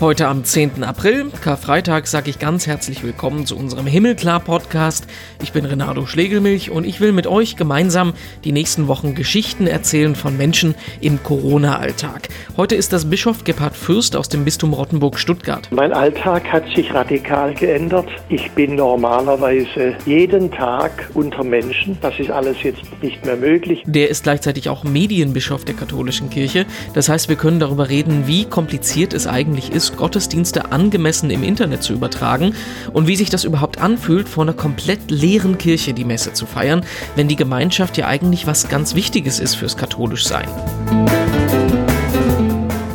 Heute am 10. April, Karfreitag, sage ich ganz herzlich willkommen zu unserem Himmelklar-Podcast. Ich bin Renato Schlegelmilch und ich will mit euch gemeinsam die nächsten Wochen Geschichten erzählen von Menschen im Corona-Alltag. Heute ist das Bischof Gebhard Fürst aus dem Bistum Rottenburg-Stuttgart. Mein Alltag hat sich radikal geändert. Ich bin normalerweise jeden Tag unter Menschen. Das ist alles jetzt nicht mehr möglich. Der ist gleichzeitig auch Medienbischof der katholischen Kirche. Das heißt, wir können darüber reden, wie kompliziert es eigentlich ist, Gottesdienste angemessen im Internet zu übertragen und wie sich das überhaupt anfühlt, vor einer komplett leeren Kirche die Messe zu feiern, wenn die Gemeinschaft ja eigentlich was ganz Wichtiges ist fürs Katholischsein.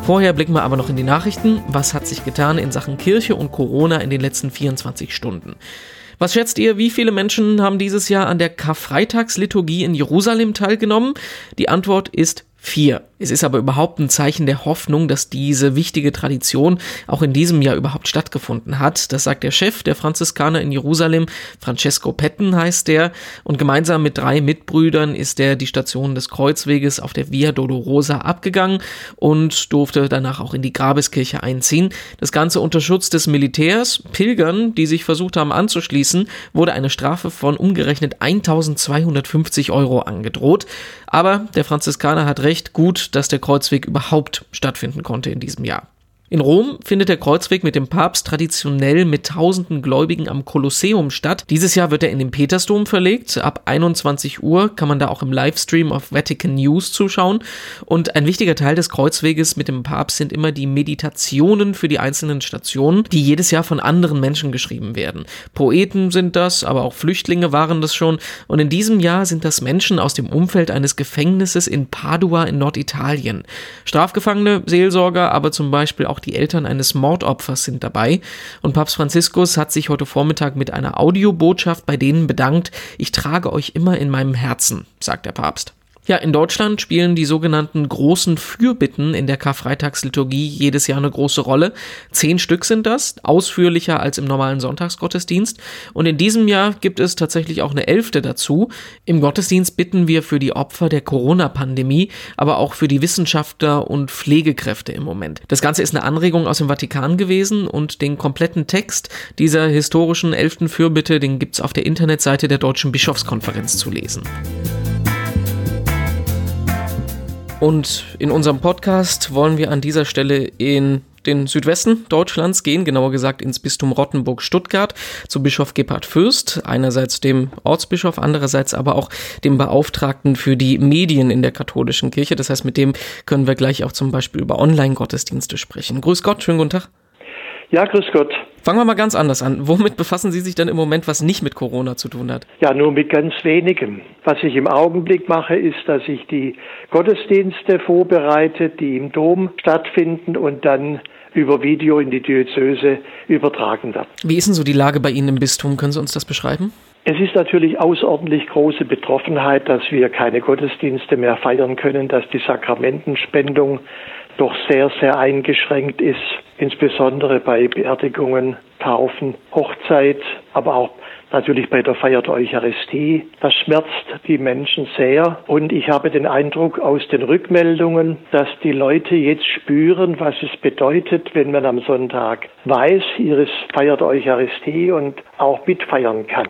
Vorher blicken wir aber noch in die Nachrichten. Was hat sich getan in Sachen Kirche und Corona in den letzten 24 Stunden? Was schätzt ihr, wie viele Menschen haben dieses Jahr an der Karfreitagsliturgie in Jerusalem teilgenommen? Die Antwort ist vier. Es ist aber überhaupt ein Zeichen der Hoffnung, dass diese wichtige Tradition auch in diesem Jahr überhaupt stattgefunden hat. Das sagt der Chef der Franziskaner in Jerusalem, Francesco Petten heißt der, und gemeinsam mit drei Mitbrüdern ist er die Station des Kreuzweges auf der Via Dolorosa abgegangen und durfte danach auch in die Grabeskirche einziehen. Das Ganze unter Schutz des Militärs. Pilgern, die sich versucht haben anzuschließen, wurde eine Strafe von umgerechnet 1250 Euro angedroht. Aber der Franziskaner hat recht gut, dass der Kreuzweg überhaupt stattfinden konnte in diesem Jahr. In Rom findet der Kreuzweg mit dem Papst traditionell mit tausenden Gläubigen am Kolosseum statt. Dieses Jahr wird er in den Petersdom verlegt. Ab 21 Uhr kann man da auch im Livestream auf Vatican News zuschauen. Und ein wichtiger Teil des Kreuzweges mit dem Papst sind immer die Meditationen für die einzelnen Stationen, die jedes Jahr von anderen Menschen geschrieben werden. Poeten sind das, aber auch Flüchtlinge waren das schon. Und in diesem Jahr sind das Menschen aus dem Umfeld eines Gefängnisses in Padua in Norditalien. Strafgefangene, Seelsorger, aber zum Beispiel auch die Eltern eines Mordopfers sind dabei. Und Papst Franziskus hat sich heute Vormittag mit einer Audiobotschaft bei denen bedankt. Ich trage euch immer in meinem Herzen, sagt der Papst. Ja, in Deutschland spielen die sogenannten großen Fürbitten in der Karfreitagsliturgie jedes Jahr eine große Rolle. Zehn Stück sind das, ausführlicher als im normalen Sonntagsgottesdienst. Und in diesem Jahr gibt es tatsächlich auch eine elfte dazu. Im Gottesdienst bitten wir für die Opfer der Corona-Pandemie, aber auch für die Wissenschaftler und Pflegekräfte im Moment. Das Ganze ist eine Anregung aus dem Vatikan gewesen und den kompletten Text dieser historischen elften Fürbitte, den gibt's auf der Internetseite der Deutschen Bischofskonferenz zu lesen. Und in unserem Podcast wollen wir an dieser Stelle in den Südwesten Deutschlands gehen, genauer gesagt ins Bistum Rottenburg-Stuttgart zu Bischof Gebhard Fürst, einerseits dem Ortsbischof, andererseits aber auch dem Beauftragten für die Medien in der katholischen Kirche. Das heißt, mit dem können wir gleich auch zum Beispiel über Online-Gottesdienste sprechen. Grüß Gott, schönen guten Tag. Ja, grüß Gott. Fangen wir mal ganz anders an. Womit befassen Sie sich denn im Moment, was nicht mit Corona zu tun hat? Ja, nur mit ganz wenigem. Was ich im Augenblick mache, ist, dass ich die Gottesdienste vorbereite, die im Dom stattfinden und dann über Video in die Diözese übertragen wird. Wie ist denn so die Lage bei Ihnen im Bistum? Können Sie uns das beschreiben? Es ist natürlich außerordentlich große Betroffenheit, dass wir keine Gottesdienste mehr feiern können, dass die Sakramentenspendung doch sehr, sehr eingeschränkt ist, insbesondere bei Beerdigungen, Taufen, Hochzeit, aber auch natürlich bei der Feier der Eucharistie. Das schmerzt die Menschen sehr und ich habe den Eindruck aus den Rückmeldungen, dass die Leute jetzt spüren, was es bedeutet, wenn man am Sonntag weiß, ihres Feier der Eucharistie und auch mitfeiern kann.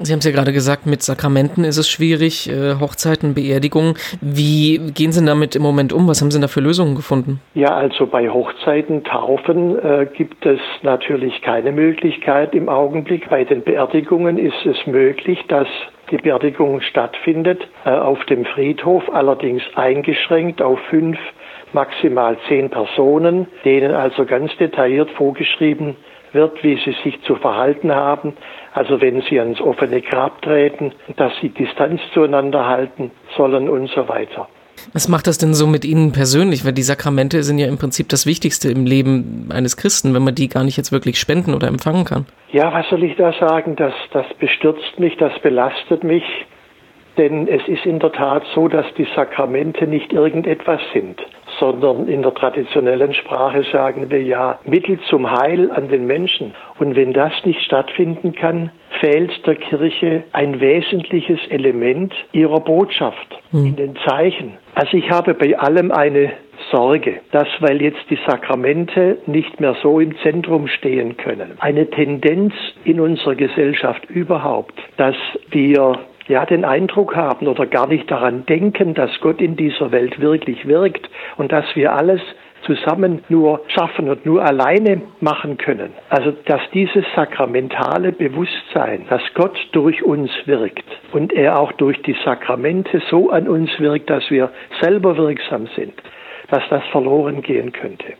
Sie haben es ja gerade gesagt, mit Sakramenten ist es schwierig, äh, Hochzeiten, Beerdigungen. Wie gehen Sie damit im Moment um? Was haben Sie da für Lösungen gefunden? Ja, also bei Hochzeiten, Taufen äh, gibt es natürlich keine Möglichkeit im Augenblick. Bei den Beerdigungen ist es möglich, dass die Beerdigung stattfindet äh, auf dem Friedhof, allerdings eingeschränkt auf fünf, maximal zehn Personen, denen also ganz detailliert vorgeschrieben wird, wie sie sich zu verhalten haben. Also wenn sie ans offene Grab treten, dass sie Distanz zueinander halten sollen und so weiter. Was macht das denn so mit Ihnen persönlich? Weil die Sakramente sind ja im Prinzip das Wichtigste im Leben eines Christen, wenn man die gar nicht jetzt wirklich spenden oder empfangen kann. Ja, was soll ich da sagen? Das, das bestürzt mich, das belastet mich. Denn es ist in der Tat so, dass die Sakramente nicht irgendetwas sind, sondern in der traditionellen Sprache sagen wir ja Mittel zum Heil an den Menschen. Und wenn das nicht stattfinden kann, fehlt der Kirche ein wesentliches Element ihrer Botschaft mhm. in den Zeichen. Also ich habe bei allem eine Sorge, dass weil jetzt die Sakramente nicht mehr so im Zentrum stehen können, eine Tendenz in unserer Gesellschaft überhaupt, dass wir ja den Eindruck haben oder gar nicht daran denken, dass Gott in dieser Welt wirklich wirkt und dass wir alles zusammen nur schaffen und nur alleine machen können. Also dass dieses sakramentale Bewusstsein, dass Gott durch uns wirkt und er auch durch die Sakramente so an uns wirkt, dass wir selber wirksam sind, dass das verloren gehen könnte.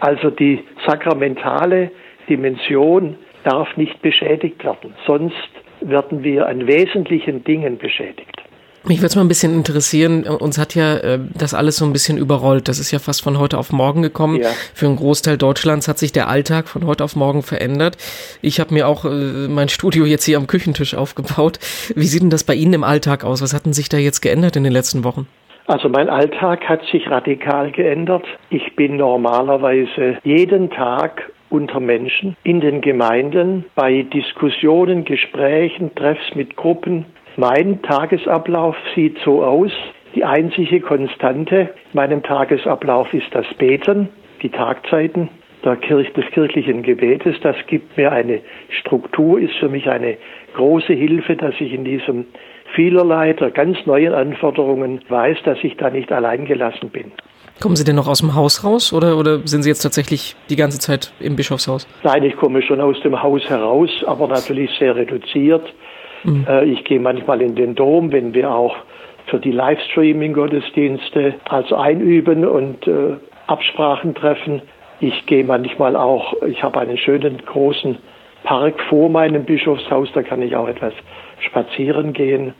Also die sakramentale Dimension darf nicht beschädigt werden, sonst werden wir an wesentlichen Dingen beschädigt. Mich würde es mal ein bisschen interessieren, uns hat ja äh, das alles so ein bisschen überrollt. Das ist ja fast von heute auf morgen gekommen. Ja. Für einen Großteil Deutschlands hat sich der Alltag von heute auf morgen verändert. Ich habe mir auch äh, mein Studio jetzt hier am Küchentisch aufgebaut. Wie sieht denn das bei Ihnen im Alltag aus? Was hat denn sich da jetzt geändert in den letzten Wochen? Also mein Alltag hat sich radikal geändert. Ich bin normalerweise jeden Tag unter Menschen in den Gemeinden bei Diskussionen, Gesprächen, Treffs mit Gruppen. Mein Tagesablauf sieht so aus. Die einzige Konstante in meinem Tagesablauf ist das Beten, die Tagzeiten der Kirch, des kirchlichen Gebetes. Das gibt mir eine Struktur, ist für mich eine große Hilfe, dass ich in diesem vielerlei der ganz neuen Anforderungen weiß, dass ich da nicht allein gelassen bin. Kommen Sie denn noch aus dem Haus raus oder, oder sind Sie jetzt tatsächlich die ganze Zeit im Bischofshaus? Nein, ich komme schon aus dem Haus heraus, aber natürlich sehr reduziert. Mhm. Äh, ich gehe manchmal in den Dom, wenn wir auch für die Livestreaming-Gottesdienste also einüben und äh, Absprachen treffen. Ich gehe manchmal auch, ich habe einen schönen großen Park vor meinem Bischofshaus, da kann ich auch etwas spazieren gehen.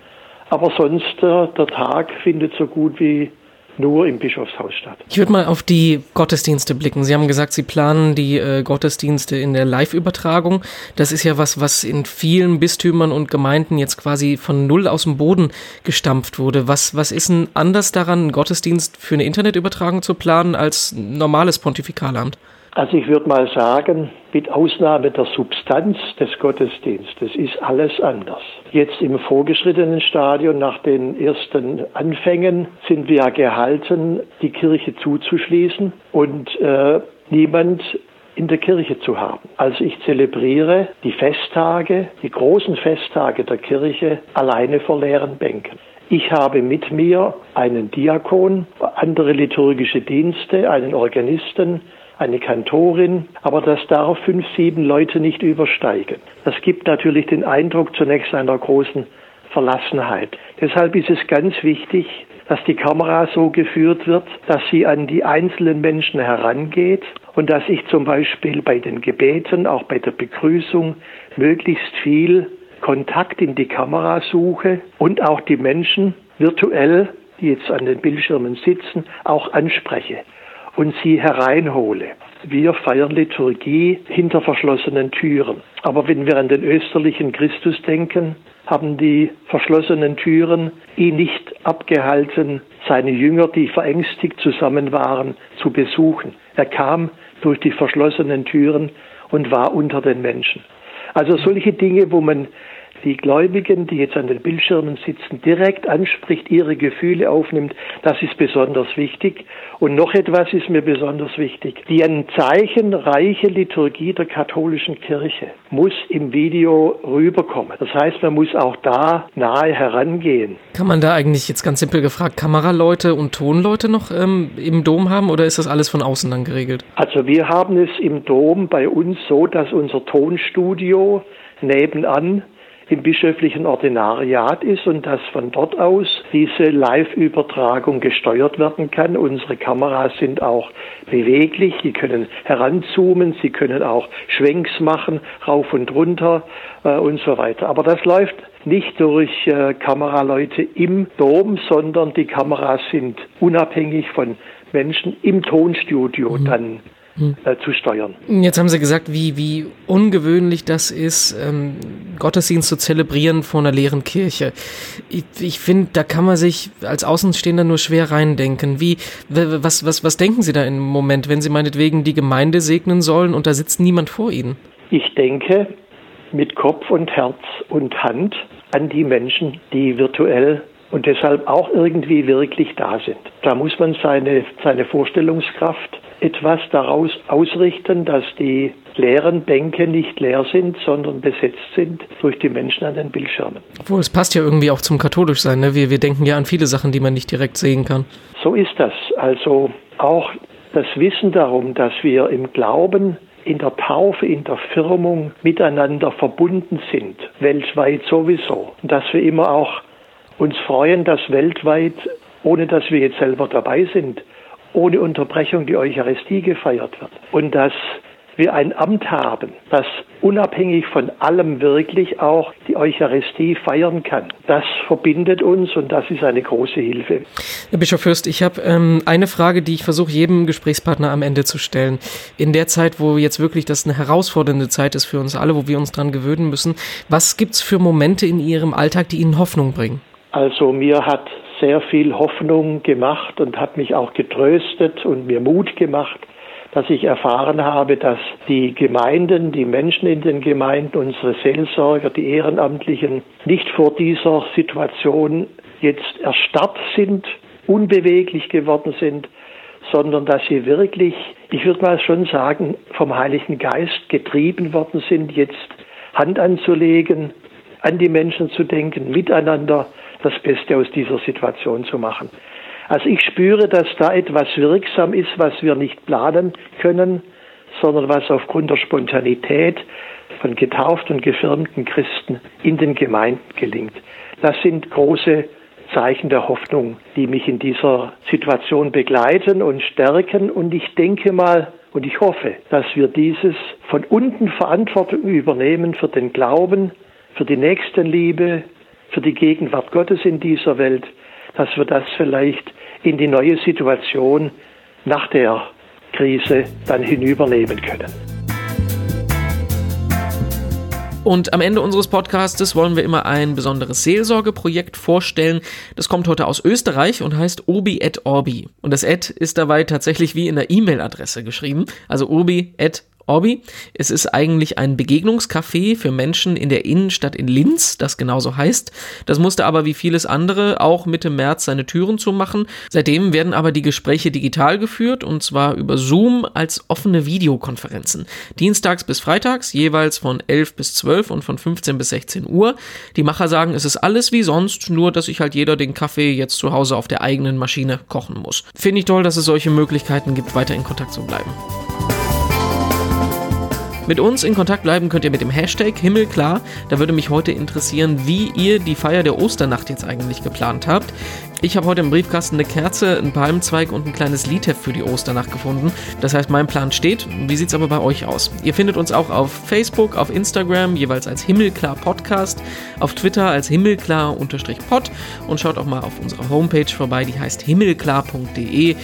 Aber sonst, äh, der Tag findet so gut wie nur im Bischofshaus statt. Ich würde mal auf die Gottesdienste blicken. Sie haben gesagt, Sie planen die äh, Gottesdienste in der Live-Übertragung. Das ist ja was, was in vielen Bistümern und Gemeinden jetzt quasi von Null aus dem Boden gestampft wurde. Was, was ist denn anders daran, einen Gottesdienst für eine Internetübertragung zu planen als ein normales Pontifikalamt? Also ich würde mal sagen, mit Ausnahme der Substanz des Gottesdienstes ist alles anders. Jetzt im vorgeschrittenen Stadion nach den ersten Anfängen sind wir gehalten, die Kirche zuzuschließen und äh, niemand in der Kirche zu haben. Also ich zelebriere die Festtage, die großen Festtage der Kirche alleine vor leeren Bänken. Ich habe mit mir einen Diakon, andere liturgische Dienste, einen Organisten, eine Kantorin, aber das darf fünf, sieben Leute nicht übersteigen. Das gibt natürlich den Eindruck zunächst einer großen Verlassenheit. Deshalb ist es ganz wichtig, dass die Kamera so geführt wird, dass sie an die einzelnen Menschen herangeht und dass ich zum Beispiel bei den Gebeten, auch bei der Begrüßung, möglichst viel Kontakt in die Kamera suche und auch die Menschen virtuell, die jetzt an den Bildschirmen sitzen, auch anspreche und sie hereinhole. Wir feiern Liturgie hinter verschlossenen Türen. Aber wenn wir an den österlichen Christus denken, haben die verschlossenen Türen ihn nicht abgehalten, seine Jünger, die verängstigt zusammen waren, zu besuchen. Er kam durch die verschlossenen Türen und war unter den Menschen. Also solche Dinge, wo man die Gläubigen, die jetzt an den Bildschirmen sitzen, direkt anspricht, ihre Gefühle aufnimmt, das ist besonders wichtig. Und noch etwas ist mir besonders wichtig. Die ein zeichenreiche Liturgie der katholischen Kirche muss im Video rüberkommen. Das heißt, man muss auch da nahe herangehen. Kann man da eigentlich jetzt ganz simpel gefragt Kameraleute und Tonleute noch ähm, im Dom haben oder ist das alles von außen dann geregelt? Also wir haben es im Dom bei uns so, dass unser Tonstudio nebenan im bischöflichen Ordinariat ist und dass von dort aus diese Live-Übertragung gesteuert werden kann. Unsere Kameras sind auch beweglich, die können heranzoomen, sie können auch Schwenks machen, rauf und runter äh, und so weiter. Aber das läuft nicht durch äh, Kameraleute im Dom, sondern die Kameras sind unabhängig von Menschen im Tonstudio mhm. dann äh, zu steuern. Jetzt haben Sie gesagt, wie, wie ungewöhnlich das ist, ähm, Gottesdienst zu zelebrieren vor einer leeren Kirche. Ich, ich finde, da kann man sich als Außenstehender nur schwer reindenken. Wie, was, was, was denken Sie da im Moment, wenn Sie meinetwegen die Gemeinde segnen sollen und da sitzt niemand vor Ihnen? Ich denke mit Kopf und Herz und Hand an die Menschen, die virtuell und deshalb auch irgendwie wirklich da sind. Da muss man seine, seine Vorstellungskraft etwas daraus ausrichten, dass die leeren Bänke nicht leer sind, sondern besetzt sind durch die Menschen an den Bildschirmen. Obwohl, es passt ja irgendwie auch zum Katholischsein. Ne? Wir, wir denken ja an viele Sachen, die man nicht direkt sehen kann. So ist das. Also auch das Wissen darum, dass wir im Glauben in der Taufe, in der Firmung miteinander verbunden sind, weltweit sowieso. Und dass wir immer auch uns freuen, dass weltweit, ohne dass wir jetzt selber dabei sind, ohne Unterbrechung die Eucharistie gefeiert wird. Und dass wir ein Amt haben, das unabhängig von allem wirklich auch die Eucharistie feiern kann. Das verbindet uns und das ist eine große Hilfe. Herr Bischof Fürst, ich habe ähm, eine Frage, die ich versuche, jedem Gesprächspartner am Ende zu stellen. In der Zeit, wo jetzt wirklich das eine herausfordernde Zeit ist für uns alle, wo wir uns dran gewöhnen müssen, was gibt es für Momente in Ihrem Alltag, die Ihnen Hoffnung bringen? Also mir hat sehr viel Hoffnung gemacht und hat mich auch getröstet und mir Mut gemacht, dass ich erfahren habe, dass die Gemeinden, die Menschen in den Gemeinden, unsere Seelsorger, die Ehrenamtlichen nicht vor dieser Situation jetzt erstarrt sind, unbeweglich geworden sind, sondern dass sie wirklich, ich würde mal schon sagen, vom Heiligen Geist getrieben worden sind, jetzt Hand anzulegen, an die Menschen zu denken, miteinander das Beste aus dieser Situation zu machen. Also ich spüre, dass da etwas wirksam ist, was wir nicht planen können, sondern was aufgrund der Spontanität von getauften und gefirmten Christen in den Gemeinden gelingt. Das sind große Zeichen der Hoffnung, die mich in dieser Situation begleiten und stärken. Und ich denke mal und ich hoffe, dass wir dieses von unten Verantwortung übernehmen für den Glauben, für die Nächstenliebe, für die Gegenwart Gottes in dieser Welt, dass wir das vielleicht in die neue Situation nach der Krise dann hinübernehmen können. Und am Ende unseres Podcasts wollen wir immer ein besonderes Seelsorgeprojekt vorstellen. Das kommt heute aus Österreich und heißt Obi et Orbi. Und das et ist dabei tatsächlich wie in der E-Mail-Adresse geschrieben. Also obi et Orbi. Es ist eigentlich ein Begegnungscafé für Menschen in der Innenstadt in Linz, das genauso heißt. Das musste aber wie vieles andere auch Mitte März seine Türen zumachen. Seitdem werden aber die Gespräche digital geführt und zwar über Zoom als offene Videokonferenzen. Dienstags bis freitags jeweils von 11 bis 12 und von 15 bis 16 Uhr. Die Macher sagen, es ist alles wie sonst, nur dass sich halt jeder den Kaffee jetzt zu Hause auf der eigenen Maschine kochen muss. Finde ich toll, dass es solche Möglichkeiten gibt, weiter in Kontakt zu bleiben. Mit uns in Kontakt bleiben könnt ihr mit dem Hashtag Himmelklar. Da würde mich heute interessieren, wie ihr die Feier der Osternacht jetzt eigentlich geplant habt. Ich habe heute im Briefkasten eine Kerze, einen Palmzweig und ein kleines Liedheft für die Osternacht gefunden. Das heißt, mein Plan steht. Wie sieht es aber bei euch aus? Ihr findet uns auch auf Facebook, auf Instagram, jeweils als Himmelklar Podcast, auf Twitter als Himmelklar-Pod und schaut auch mal auf unserer Homepage vorbei, die heißt himmelklar.de.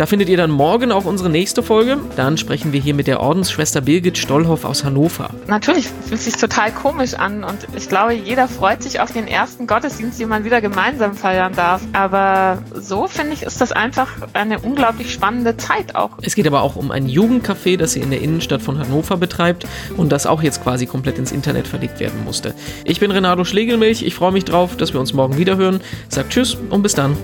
Da findet ihr dann morgen auch unsere nächste Folge. Dann sprechen wir hier mit der Ordensschwester Birgit Stollhoff aus Hannover. Natürlich fühlt sich total komisch an und ich glaube, jeder freut sich auf den ersten Gottesdienst, den man wieder gemeinsam feiern darf. Aber so finde ich, ist das einfach eine unglaublich spannende Zeit auch. Es geht aber auch um ein Jugendcafé, das sie in der Innenstadt von Hannover betreibt und das auch jetzt quasi komplett ins Internet verlegt werden musste. Ich bin Renato Schlegelmilch. Ich freue mich drauf, dass wir uns morgen wieder hören. Sagt Tschüss und bis dann.